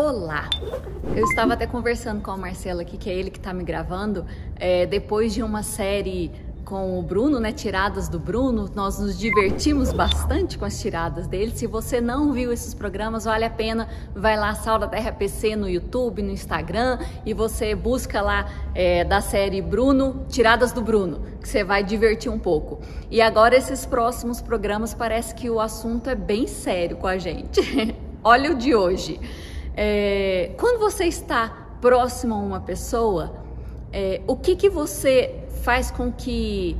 Olá! Eu estava até conversando com o Marcelo aqui, que é ele que está me gravando, é, depois de uma série com o Bruno, né, tiradas do Bruno, nós nos divertimos bastante com as tiradas dele. Se você não viu esses programas, vale a pena, vai lá, Sal da Terra PC no YouTube, no Instagram, e você busca lá é, da série Bruno, tiradas do Bruno, que você vai divertir um pouco. E agora esses próximos programas parece que o assunto é bem sério com a gente. Olha o de hoje. É, quando você está próximo a uma pessoa, é, o que, que você faz com que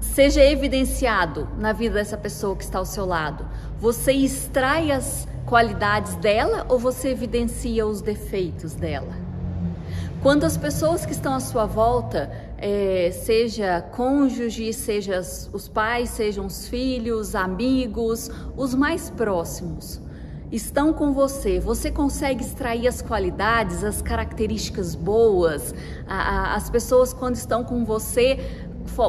seja evidenciado na vida dessa pessoa que está ao seu lado? Você extrai as qualidades dela ou você evidencia os defeitos dela? Quando as pessoas que estão à sua volta, é, seja cônjuge, seja os pais, sejam os filhos, amigos, os mais próximos, estão com você, você consegue extrair as qualidades, as características boas. A, a, as pessoas, quando estão com você,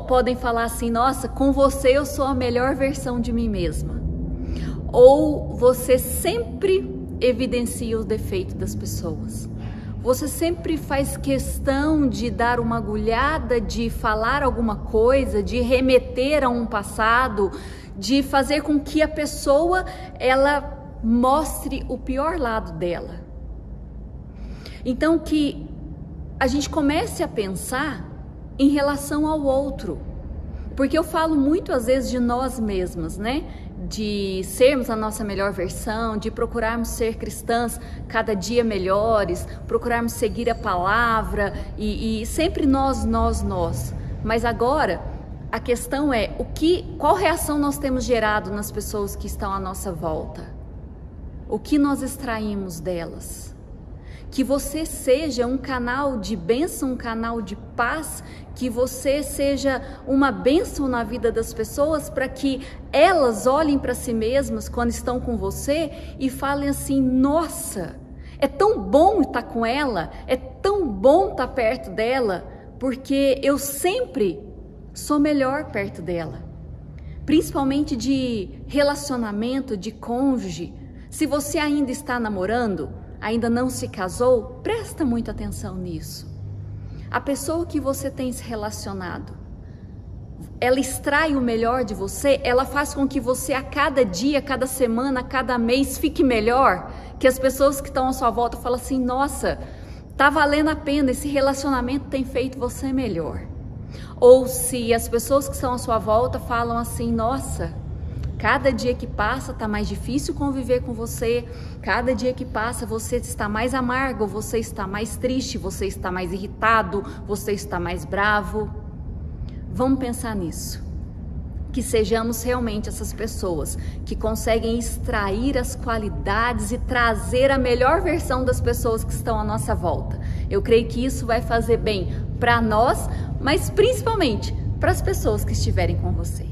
podem falar assim: nossa, com você eu sou a melhor versão de mim mesma. Ou você sempre evidencia os defeitos das pessoas. Você sempre faz questão de dar uma agulhada, de falar alguma coisa, de remeter a um passado, de fazer com que a pessoa ela mostre o pior lado dela. Então que a gente comece a pensar em relação ao outro. Porque eu falo muito às vezes de nós mesmas, né? De sermos a nossa melhor versão, de procurarmos ser cristãs cada dia melhores, procurarmos seguir a palavra e, e sempre nós, nós, nós. Mas agora a questão é o que, qual reação nós temos gerado nas pessoas que estão à nossa volta? O que nós extraímos delas. Que você seja um canal de bênção, um canal de paz, que você seja uma bênção na vida das pessoas para que elas olhem para si mesmas quando estão com você e falem assim: nossa, é tão bom estar com ela, é tão bom estar perto dela, porque eu sempre sou melhor perto dela. Principalmente de relacionamento, de cônjuge se você ainda está namorando, ainda não se casou, presta muita atenção nisso. A pessoa que você tem se relacionado, ela extrai o melhor de você, ela faz com que você a cada dia, cada semana, cada mês fique melhor, que as pessoas que estão à sua volta falam assim: "Nossa, tá valendo a pena, esse relacionamento tem feito você melhor". Ou se as pessoas que estão à sua volta falam assim: "Nossa, Cada dia que passa está mais difícil conviver com você. Cada dia que passa você está mais amargo, você está mais triste, você está mais irritado, você está mais bravo. Vamos pensar nisso. Que sejamos realmente essas pessoas que conseguem extrair as qualidades e trazer a melhor versão das pessoas que estão à nossa volta. Eu creio que isso vai fazer bem para nós, mas principalmente para as pessoas que estiverem com você.